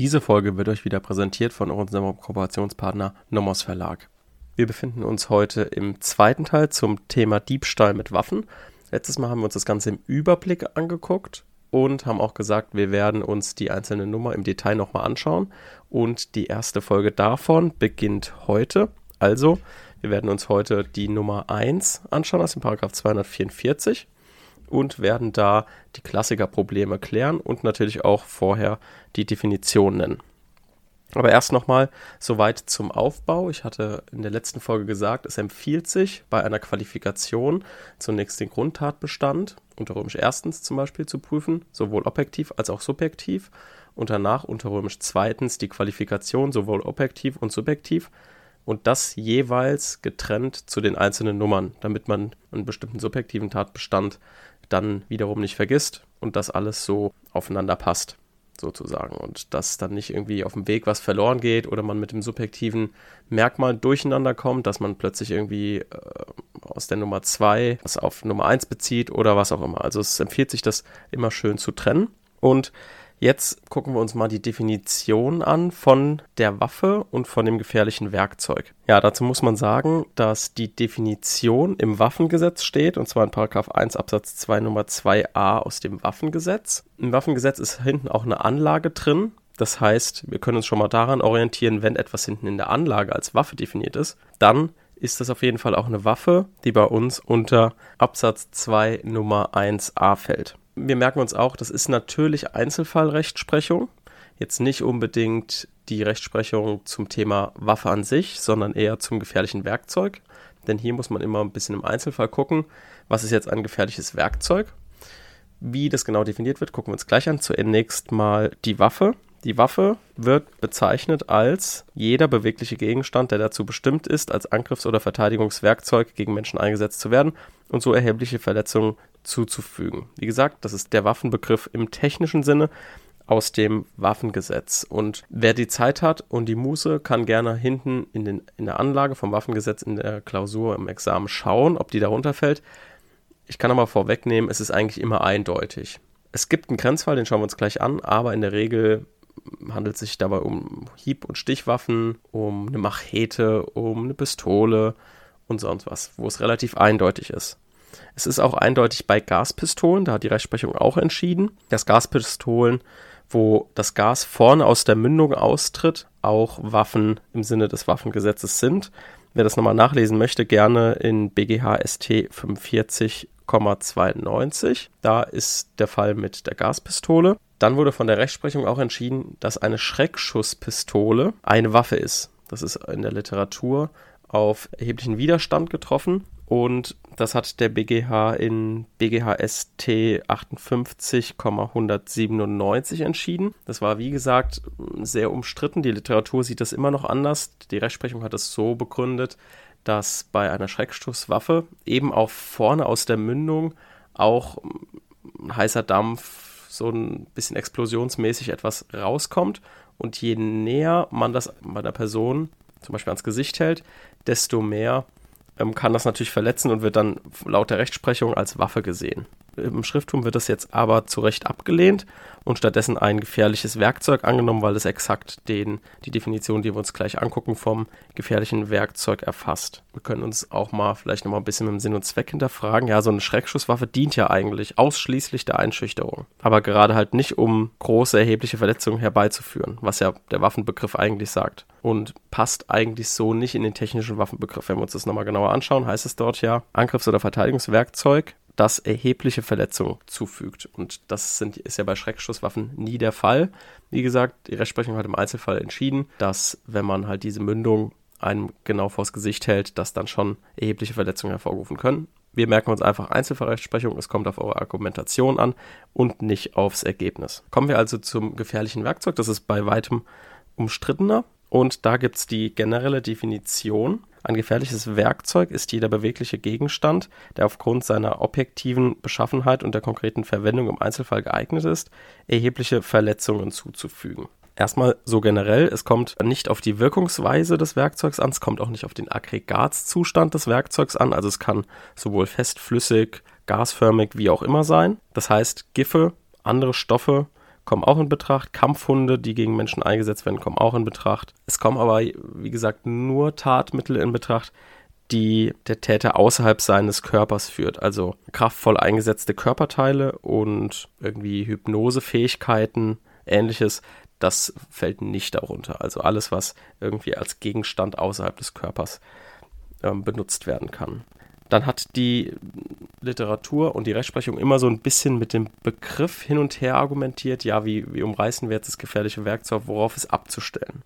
Diese Folge wird euch wieder präsentiert von unserem Kooperationspartner Nomos Verlag. Wir befinden uns heute im zweiten Teil zum Thema Diebstahl mit Waffen. Letztes Mal haben wir uns das Ganze im Überblick angeguckt und haben auch gesagt, wir werden uns die einzelne Nummer im Detail nochmal anschauen. Und die erste Folge davon beginnt heute. Also, wir werden uns heute die Nummer 1 anschauen aus dem Paragraph 244 und werden da die Klassikerprobleme klären und natürlich auch vorher die Definition nennen. Aber erst nochmal soweit zum Aufbau. Ich hatte in der letzten Folge gesagt, es empfiehlt sich bei einer Qualifikation zunächst den Grundtatbestand unter römisch erstens zum Beispiel zu prüfen, sowohl objektiv als auch subjektiv und danach unter römisch zweitens die Qualifikation sowohl objektiv und subjektiv und das jeweils getrennt zu den einzelnen Nummern, damit man einen bestimmten subjektiven Tatbestand dann wiederum nicht vergisst und das alles so aufeinander passt, sozusagen. Und dass dann nicht irgendwie auf dem Weg was verloren geht oder man mit dem subjektiven Merkmal durcheinander kommt, dass man plötzlich irgendwie äh, aus der Nummer 2 was auf Nummer 1 bezieht oder was auch immer. Also es empfiehlt sich, das immer schön zu trennen. Und Jetzt gucken wir uns mal die Definition an von der Waffe und von dem gefährlichen Werkzeug. Ja, dazu muss man sagen, dass die Definition im Waffengesetz steht, und zwar in Paragraph 1 Absatz 2 Nummer 2a aus dem Waffengesetz. Im Waffengesetz ist hinten auch eine Anlage drin. Das heißt, wir können uns schon mal daran orientieren, wenn etwas hinten in der Anlage als Waffe definiert ist, dann ist das auf jeden Fall auch eine Waffe, die bei uns unter Absatz 2 Nummer 1a fällt wir merken uns auch, das ist natürlich Einzelfallrechtsprechung. Jetzt nicht unbedingt die Rechtsprechung zum Thema Waffe an sich, sondern eher zum gefährlichen Werkzeug. Denn hier muss man immer ein bisschen im Einzelfall gucken, was ist jetzt ein gefährliches Werkzeug. Wie das genau definiert wird, gucken wir uns gleich an. Zunächst mal die Waffe. Die Waffe wird bezeichnet als jeder bewegliche Gegenstand, der dazu bestimmt ist, als Angriffs- oder Verteidigungswerkzeug gegen Menschen eingesetzt zu werden und so erhebliche Verletzungen zuzufügen. Wie gesagt, das ist der Waffenbegriff im technischen Sinne aus dem Waffengesetz. Und wer die Zeit hat und die Muße, kann gerne hinten in, den, in der Anlage vom Waffengesetz in der Klausur im Examen schauen, ob die darunter fällt. Ich kann aber vorwegnehmen, es ist eigentlich immer eindeutig. Es gibt einen Grenzfall, den schauen wir uns gleich an, aber in der Regel handelt sich dabei um Hieb- und Stichwaffen, um eine Machete, um eine Pistole und sonst was, wo es relativ eindeutig ist. Es ist auch eindeutig bei Gaspistolen, da hat die Rechtsprechung auch entschieden, dass Gaspistolen, wo das Gas vorne aus der Mündung austritt, auch Waffen im Sinne des Waffengesetzes sind. Wer das nochmal nachlesen möchte, gerne in BGH ST 45,92. Da ist der Fall mit der Gaspistole. Dann wurde von der Rechtsprechung auch entschieden, dass eine Schreckschusspistole eine Waffe ist. Das ist in der Literatur auf erheblichen Widerstand getroffen und das hat der BGH in BGH ST 58,197 entschieden. Das war, wie gesagt, sehr umstritten. Die Literatur sieht das immer noch anders. Die Rechtsprechung hat es so begründet, dass bei einer Schreckstoßwaffe eben auch vorne aus der Mündung auch heißer Dampf so ein bisschen explosionsmäßig etwas rauskommt. Und je näher man das bei der Person zum Beispiel ans Gesicht hält, desto mehr ähm, kann das natürlich verletzen und wird dann laut der Rechtsprechung als Waffe gesehen. Im Schrifttum wird das jetzt aber zu Recht abgelehnt und stattdessen ein gefährliches Werkzeug angenommen, weil es exakt den, die Definition, die wir uns gleich angucken, vom gefährlichen Werkzeug erfasst. Wir können uns auch mal vielleicht nochmal ein bisschen mit dem Sinn und Zweck hinterfragen. Ja, so eine Schreckschusswaffe dient ja eigentlich ausschließlich der Einschüchterung, aber gerade halt nicht, um große erhebliche Verletzungen herbeizuführen, was ja der Waffenbegriff eigentlich sagt. Und passt eigentlich so nicht in den technischen Waffenbegriff. Wenn wir uns das nochmal genauer anschauen, heißt es dort ja Angriffs- oder Verteidigungswerkzeug das erhebliche Verletzungen zufügt. Und das sind, ist ja bei Schreckschusswaffen nie der Fall. Wie gesagt, die Rechtsprechung hat im Einzelfall entschieden, dass wenn man halt diese Mündung einem genau vors Gesicht hält, dass dann schon erhebliche Verletzungen hervorrufen können. Wir merken uns einfach Einzelfallrechtsprechung, es kommt auf eure Argumentation an und nicht aufs Ergebnis. Kommen wir also zum gefährlichen Werkzeug, das ist bei weitem umstrittener und da gibt es die generelle Definition ein gefährliches Werkzeug ist jeder bewegliche Gegenstand, der aufgrund seiner objektiven Beschaffenheit und der konkreten Verwendung im Einzelfall geeignet ist, erhebliche Verletzungen zuzufügen. Erstmal so generell, es kommt nicht auf die Wirkungsweise des Werkzeugs an, es kommt auch nicht auf den Aggregatzustand des Werkzeugs an, also es kann sowohl fest, flüssig, gasförmig wie auch immer sein. Das heißt, Giffe, andere Stoffe kommen auch in Betracht. Kampfhunde, die gegen Menschen eingesetzt werden, kommen auch in Betracht. Es kommen aber, wie gesagt, nur Tatmittel in Betracht, die der Täter außerhalb seines Körpers führt. Also kraftvoll eingesetzte Körperteile und irgendwie Hypnosefähigkeiten, ähnliches, das fällt nicht darunter. Also alles, was irgendwie als Gegenstand außerhalb des Körpers ähm, benutzt werden kann. Dann hat die Literatur und die Rechtsprechung immer so ein bisschen mit dem Begriff hin und her argumentiert, ja, wie, wie umreißen wir jetzt das gefährliche Werkzeug, worauf es abzustellen.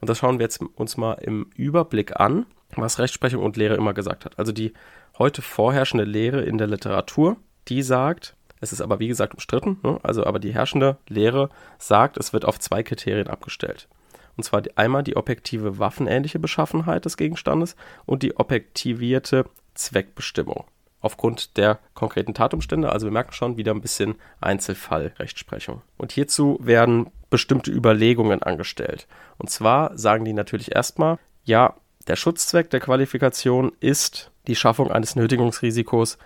Und das schauen wir jetzt uns mal im Überblick an, was Rechtsprechung und Lehre immer gesagt hat. Also die heute vorherrschende Lehre in der Literatur, die sagt, es ist aber wie gesagt umstritten, ne? also aber die herrschende Lehre sagt, es wird auf zwei Kriterien abgestellt. Und zwar einmal die objektive waffenähnliche Beschaffenheit des Gegenstandes und die objektivierte Zweckbestimmung. Aufgrund der konkreten Tatumstände, also wir merken schon wieder ein bisschen Einzelfallrechtsprechung. Und hierzu werden bestimmte Überlegungen angestellt. Und zwar sagen die natürlich erstmal, ja, der Schutzzweck der Qualifikation ist die Schaffung eines Nötigungsrisikos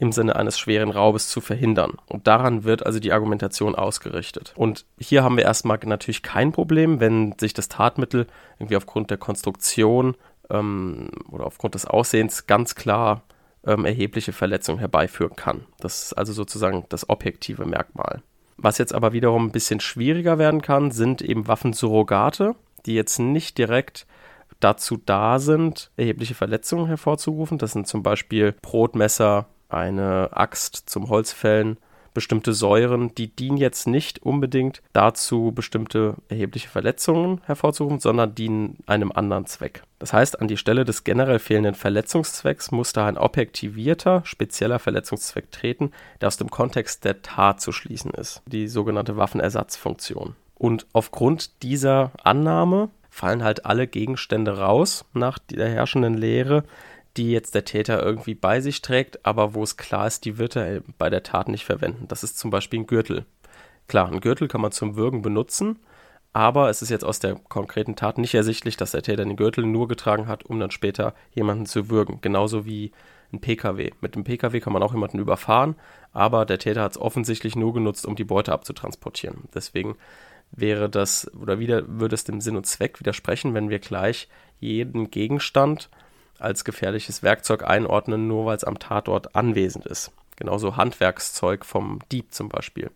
im Sinne eines schweren Raubes zu verhindern. Und daran wird also die Argumentation ausgerichtet. Und hier haben wir erstmal natürlich kein Problem, wenn sich das Tatmittel irgendwie aufgrund der Konstruktion ähm, oder aufgrund des Aussehens ganz klar ähm, erhebliche Verletzungen herbeiführen kann. Das ist also sozusagen das objektive Merkmal. Was jetzt aber wiederum ein bisschen schwieriger werden kann, sind eben Waffensurrogate, die jetzt nicht direkt dazu da sind, erhebliche Verletzungen hervorzurufen. Das sind zum Beispiel Brotmesser, eine Axt zum Holzfällen, bestimmte Säuren, die dienen jetzt nicht unbedingt dazu, bestimmte erhebliche Verletzungen hervorzurufen, sondern dienen einem anderen Zweck. Das heißt, an die Stelle des generell fehlenden Verletzungszwecks muss da ein objektivierter, spezieller Verletzungszweck treten, der aus dem Kontext der Tat zu schließen ist, die sogenannte Waffenersatzfunktion. Und aufgrund dieser Annahme fallen halt alle Gegenstände raus nach der herrschenden Lehre, die jetzt der Täter irgendwie bei sich trägt, aber wo es klar ist, die wird er bei der Tat nicht verwenden. Das ist zum Beispiel ein Gürtel. Klar, ein Gürtel kann man zum Würgen benutzen, aber es ist jetzt aus der konkreten Tat nicht ersichtlich, dass der Täter den Gürtel nur getragen hat, um dann später jemanden zu würgen. Genauso wie ein PKW. Mit dem PKW kann man auch jemanden überfahren, aber der Täter hat es offensichtlich nur genutzt, um die Beute abzutransportieren. Deswegen wäre das oder wieder würde es dem Sinn und Zweck widersprechen, wenn wir gleich jeden Gegenstand als gefährliches Werkzeug einordnen, nur weil es am Tatort anwesend ist. Genauso Handwerkszeug vom Dieb zum Beispiel.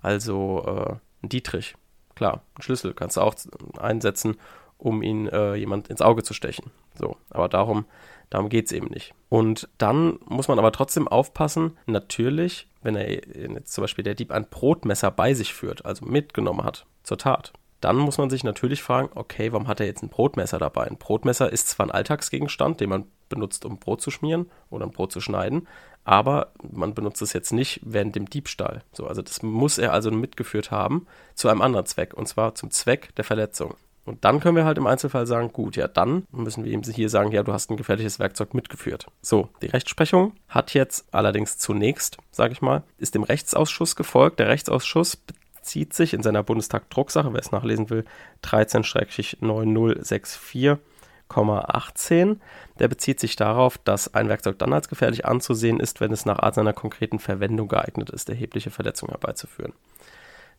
Also äh, ein Dietrich, klar, ein Schlüssel kannst du auch einsetzen, um ihn äh, jemand ins Auge zu stechen. So, aber darum, darum geht es eben nicht. Und dann muss man aber trotzdem aufpassen, natürlich, wenn er jetzt zum Beispiel der Dieb ein Brotmesser bei sich führt, also mitgenommen hat zur Tat, dann muss man sich natürlich fragen, okay, warum hat er jetzt ein Brotmesser dabei? Ein Brotmesser ist zwar ein Alltagsgegenstand, den man benutzt, um Brot zu schmieren oder ein Brot zu schneiden, aber man benutzt es jetzt nicht während dem Diebstahl. So, also das muss er also mitgeführt haben zu einem anderen Zweck, und zwar zum Zweck der Verletzung. Und dann können wir halt im Einzelfall sagen, gut, ja, dann müssen wir eben hier sagen, ja, du hast ein gefährliches Werkzeug mitgeführt. So, die Rechtsprechung hat jetzt allerdings zunächst, sage ich mal, ist dem Rechtsausschuss gefolgt. Der Rechtsausschuss bezieht sich in seiner Bundestag-Drucksache, wer es nachlesen will, 13-9064,18. Der bezieht sich darauf, dass ein Werkzeug dann als gefährlich anzusehen ist, wenn es nach Art seiner konkreten Verwendung geeignet ist, erhebliche Verletzungen herbeizuführen.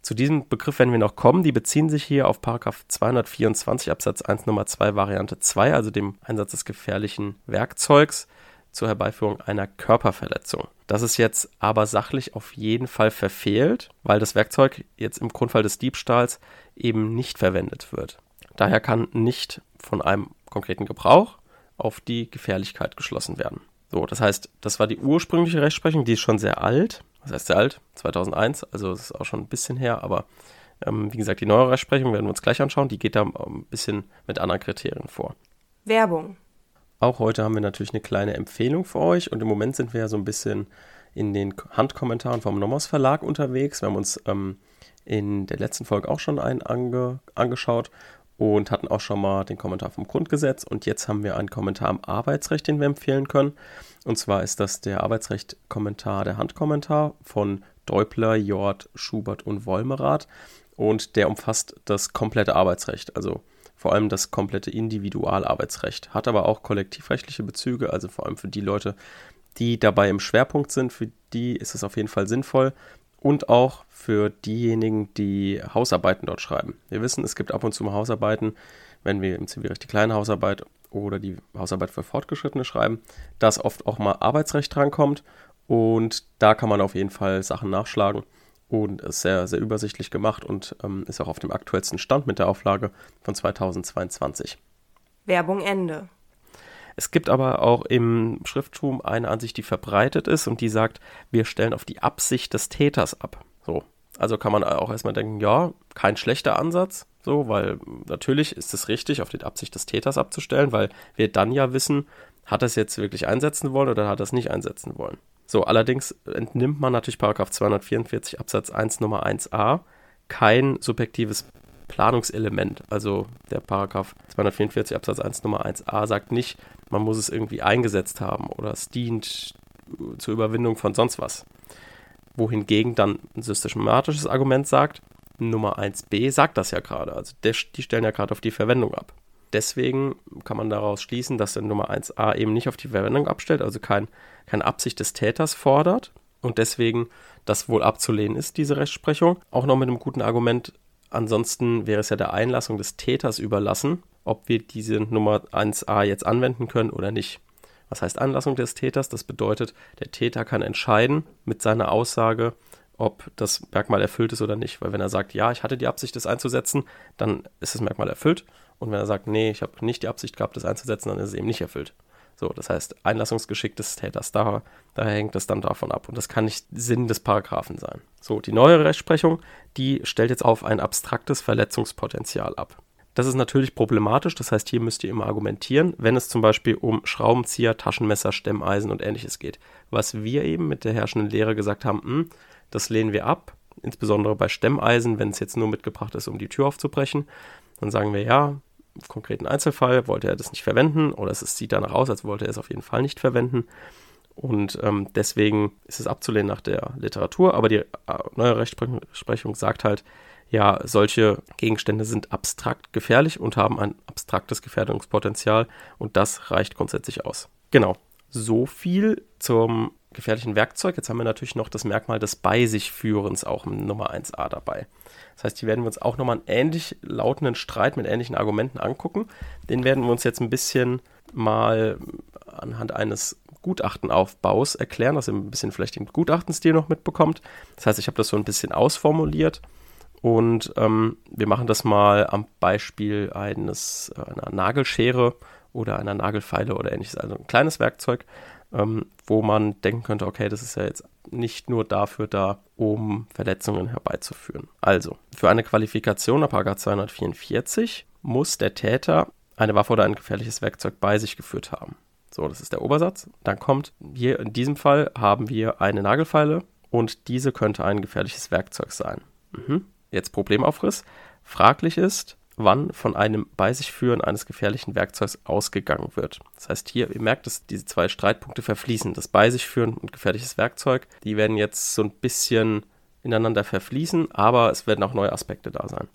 Zu diesem Begriff werden wir noch kommen. Die beziehen sich hier auf 224 Absatz 1 Nummer 2 Variante 2, also dem Einsatz des gefährlichen Werkzeugs zur Herbeiführung einer Körperverletzung. Das ist jetzt aber sachlich auf jeden Fall verfehlt, weil das Werkzeug jetzt im Grundfall des Diebstahls eben nicht verwendet wird. Daher kann nicht von einem konkreten Gebrauch auf die Gefährlichkeit geschlossen werden. So, das heißt, das war die ursprüngliche Rechtsprechung, die ist schon sehr alt. Was heißt sehr alt? 2001, also das ist auch schon ein bisschen her, aber ähm, wie gesagt, die neue Rechtsprechung werden wir uns gleich anschauen. Die geht da ein bisschen mit anderen Kriterien vor. Werbung. Auch heute haben wir natürlich eine kleine Empfehlung für euch. Und im Moment sind wir ja so ein bisschen in den Handkommentaren vom Nomos Verlag unterwegs. Wir haben uns ähm, in der letzten Folge auch schon einen ange angeschaut und hatten auch schon mal den Kommentar vom Grundgesetz. Und jetzt haben wir einen Kommentar am Arbeitsrecht, den wir empfehlen können. Und zwar ist das der Arbeitsrecht-Kommentar, der Handkommentar von Deupler, Jord, Schubert und Wolmerath und der umfasst das komplette Arbeitsrecht, also vor allem das komplette Individualarbeitsrecht, hat aber auch kollektivrechtliche Bezüge, also vor allem für die Leute, die dabei im Schwerpunkt sind, für die ist es auf jeden Fall sinnvoll. und auch für diejenigen, die Hausarbeiten dort schreiben. Wir wissen, es gibt ab und zu mal Hausarbeiten, wenn wir im Zivilrecht die kleine Hausarbeit oder die Hausarbeit für Fortgeschrittene schreiben, dass oft auch mal Arbeitsrecht drankommt und da kann man auf jeden Fall Sachen nachschlagen und ist sehr, sehr übersichtlich gemacht und ähm, ist auch auf dem aktuellsten Stand mit der Auflage von 2022. Werbung Ende. Es gibt aber auch im Schrifttum eine Ansicht, die verbreitet ist und die sagt, wir stellen auf die Absicht des Täters ab. So. Also kann man auch erstmal denken, ja, kein schlechter Ansatz, so, weil natürlich ist es richtig, auf die Absicht des Täters abzustellen, weil wir dann ja wissen, hat er es jetzt wirklich einsetzen wollen oder hat er es nicht einsetzen wollen. So, allerdings entnimmt man natürlich Paragraph 244 Absatz 1 Nummer 1a kein subjektives Planungselement. Also der Paragraph 244 Absatz 1 Nummer 1a sagt nicht, man muss es irgendwie eingesetzt haben oder es dient zur Überwindung von sonst was. Wohingegen dann ein systematisches Argument sagt, Nummer 1b sagt das ja gerade. Also die stellen ja gerade auf die Verwendung ab. Deswegen kann man daraus schließen, dass der Nummer 1a eben nicht auf die Verwendung abstellt, also kein, keine Absicht des Täters fordert und deswegen das wohl abzulehnen ist, diese Rechtsprechung. Auch noch mit einem guten Argument, ansonsten wäre es ja der Einlassung des Täters überlassen, ob wir diese Nummer 1a jetzt anwenden können oder nicht. Was heißt Anlassung des Täters? Das bedeutet, der Täter kann entscheiden mit seiner Aussage, ob das Merkmal erfüllt ist oder nicht. Weil wenn er sagt, ja, ich hatte die Absicht, das einzusetzen, dann ist das Merkmal erfüllt. Und wenn er sagt, nee, ich habe nicht die Absicht gehabt, das einzusetzen, dann ist es eben nicht erfüllt. So, das heißt, Einlassungsgeschick des Täters, da, daher hängt das dann davon ab. Und das kann nicht Sinn des Paragraphen sein. So, die neue Rechtsprechung, die stellt jetzt auf ein abstraktes Verletzungspotenzial ab. Das ist natürlich problematisch, das heißt, hier müsst ihr immer argumentieren, wenn es zum Beispiel um Schraubenzieher, Taschenmesser, Stemmeisen und ähnliches geht. Was wir eben mit der herrschenden Lehre gesagt haben, mh, hm, das lehnen wir ab, insbesondere bei Stemmeisen, wenn es jetzt nur mitgebracht ist, um die Tür aufzubrechen. Dann sagen wir ja, konkreten Einzelfall wollte er das nicht verwenden oder es sieht danach aus, als wollte er es auf jeden Fall nicht verwenden. Und ähm, deswegen ist es abzulehnen nach der Literatur, aber die äh, neue Rechtsprechung sagt halt, ja, solche Gegenstände sind abstrakt gefährlich und haben ein abstraktes Gefährdungspotenzial und das reicht grundsätzlich aus. Genau, so viel zum gefährlichen Werkzeug. Jetzt haben wir natürlich noch das Merkmal des Bei sich Führens auch im Nummer 1a dabei. Das heißt, hier werden wir uns auch nochmal einen ähnlich lautenden Streit mit ähnlichen Argumenten angucken. Den werden wir uns jetzt ein bisschen mal anhand eines Gutachtenaufbaus erklären, dass ihr ein bisschen vielleicht den Gutachtenstil noch mitbekommt. Das heißt, ich habe das so ein bisschen ausformuliert und ähm, wir machen das mal am Beispiel eines, einer Nagelschere oder einer Nagelfeile oder ähnliches. Also ein kleines Werkzeug, ähm, wo man denken könnte, okay, das ist ja jetzt nicht nur dafür da, um Verletzungen herbeizuführen. Also, für eine Qualifikation nach 244 muss der Täter eine Waffe oder ein gefährliches Werkzeug bei sich geführt haben. So, das ist der Obersatz. Dann kommt hier in diesem Fall haben wir eine Nagelfeile und diese könnte ein gefährliches Werkzeug sein. Mhm. Jetzt Problemaufriss. Fraglich ist, wann von einem bei sich führen eines gefährlichen Werkzeugs ausgegangen wird. Das heißt hier, ihr merkt, dass diese zwei Streitpunkte verfließen. Das bei sich führen und gefährliches Werkzeug, die werden jetzt so ein bisschen ineinander verfließen, aber es werden auch neue Aspekte da sein.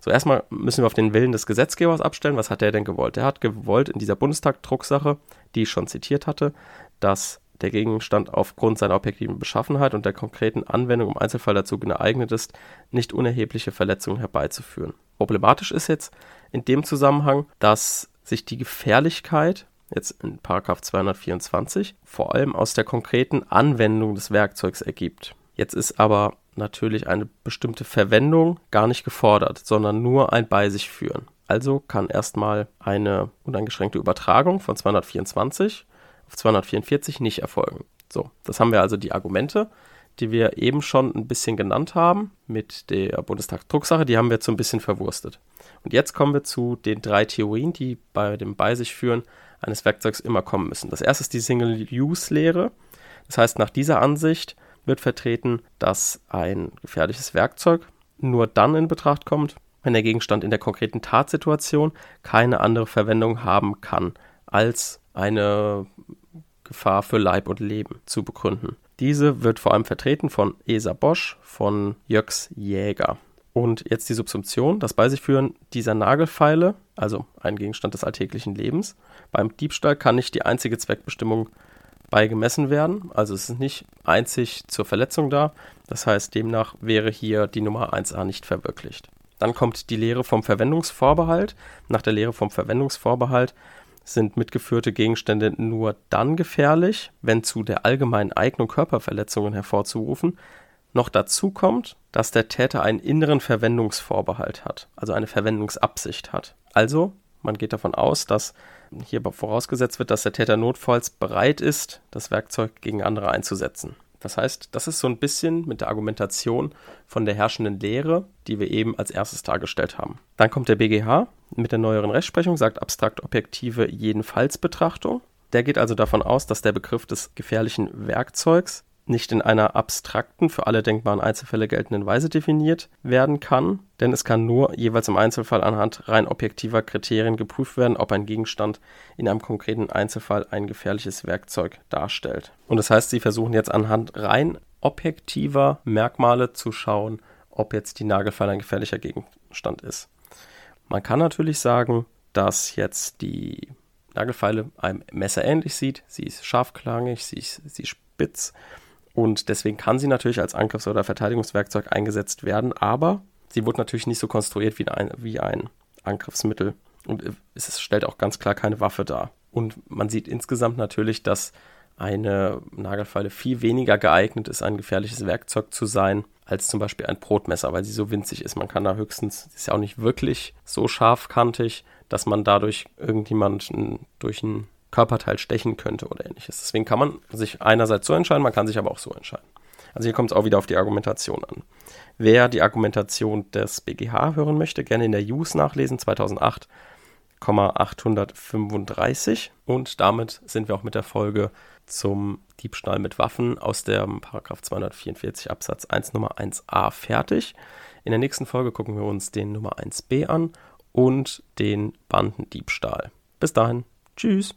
So, erstmal müssen wir auf den Willen des Gesetzgebers abstellen. Was hat er denn gewollt? Er hat gewollt in dieser Bundestag-Drucksache, die ich schon zitiert hatte, dass der Gegenstand aufgrund seiner objektiven Beschaffenheit und der konkreten Anwendung im Einzelfall dazu geeignet ist, nicht unerhebliche Verletzungen herbeizuführen. Problematisch ist jetzt in dem Zusammenhang, dass sich die Gefährlichkeit jetzt in 224 vor allem aus der konkreten Anwendung des Werkzeugs ergibt. Jetzt ist aber natürlich eine bestimmte Verwendung gar nicht gefordert, sondern nur ein bei sich führen. Also kann erstmal eine uneingeschränkte Übertragung von 224 auf 244 nicht erfolgen. So, das haben wir also die Argumente, die wir eben schon ein bisschen genannt haben mit der Bundestagsdrucksache, die haben wir jetzt so ein bisschen verwurstet. Und jetzt kommen wir zu den drei Theorien, die bei dem Bei sich führen eines Werkzeugs immer kommen müssen. Das erste ist die Single-Use-Lehre. Das heißt, nach dieser Ansicht wird vertreten, dass ein gefährliches Werkzeug nur dann in Betracht kommt, wenn der Gegenstand in der konkreten Tatsituation keine andere Verwendung haben kann, als eine Gefahr für Leib und Leben zu begründen. Diese wird vor allem vertreten von Esa Bosch, von Jöx Jäger. Und jetzt die Subsumption, das bei sich führen dieser Nagelfeile, also ein Gegenstand des alltäglichen Lebens. Beim Diebstahl kann nicht die einzige Zweckbestimmung bei gemessen werden. Also es ist nicht einzig zur Verletzung da. Das heißt, demnach wäre hier die Nummer 1a nicht verwirklicht. Dann kommt die Lehre vom Verwendungsvorbehalt. Nach der Lehre vom Verwendungsvorbehalt sind mitgeführte Gegenstände nur dann gefährlich, wenn zu der allgemeinen Eignung Körperverletzungen hervorzurufen noch dazu kommt, dass der Täter einen inneren Verwendungsvorbehalt hat, also eine Verwendungsabsicht hat. Also, man geht davon aus, dass hier vorausgesetzt wird, dass der Täter notfalls bereit ist, das Werkzeug gegen andere einzusetzen. Das heißt, das ist so ein bisschen mit der Argumentation von der herrschenden Lehre, die wir eben als erstes dargestellt haben. Dann kommt der BGH mit der neueren Rechtsprechung, sagt abstrakt objektive Jedenfallsbetrachtung. Der geht also davon aus, dass der Begriff des gefährlichen Werkzeugs nicht in einer abstrakten, für alle denkbaren Einzelfälle geltenden Weise definiert werden kann, denn es kann nur jeweils im Einzelfall anhand rein objektiver Kriterien geprüft werden, ob ein Gegenstand in einem konkreten Einzelfall ein gefährliches Werkzeug darstellt. Und das heißt, sie versuchen jetzt anhand rein objektiver Merkmale zu schauen, ob jetzt die Nagelfeile ein gefährlicher Gegenstand ist. Man kann natürlich sagen, dass jetzt die Nagelfeile einem Messer ähnlich sieht. Sie ist scharfklangig, sie ist, sie ist spitz und deswegen kann sie natürlich als Angriffs- oder Verteidigungswerkzeug eingesetzt werden, aber sie wurde natürlich nicht so konstruiert wie ein, wie ein Angriffsmittel. Und es stellt auch ganz klar keine Waffe dar. Und man sieht insgesamt natürlich, dass eine Nagelfeile viel weniger geeignet ist, ein gefährliches Werkzeug zu sein, als zum Beispiel ein Brotmesser, weil sie so winzig ist. Man kann da höchstens, ist ja auch nicht wirklich so scharfkantig, dass man dadurch irgendjemanden durch ein Körperteil stechen könnte oder ähnliches. Deswegen kann man sich einerseits so entscheiden, man kann sich aber auch so entscheiden. Also hier kommt es auch wieder auf die Argumentation an. Wer die Argumentation des BGH hören möchte, gerne in der Use nachlesen, 2008,835. Und damit sind wir auch mit der Folge zum Diebstahl mit Waffen aus dem Paragraph 244 Absatz 1 Nummer 1a fertig. In der nächsten Folge gucken wir uns den Nummer 1b an und den Bandendiebstahl. Bis dahin, tschüss.